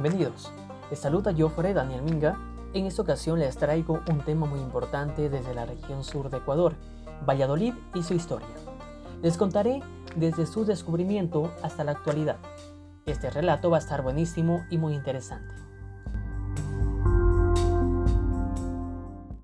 Bienvenidos. Les saluda Jofre Daniel Minga. En esta ocasión les traigo un tema muy importante desde la región sur de Ecuador, Valladolid y su historia. Les contaré desde su descubrimiento hasta la actualidad. Este relato va a estar buenísimo y muy interesante.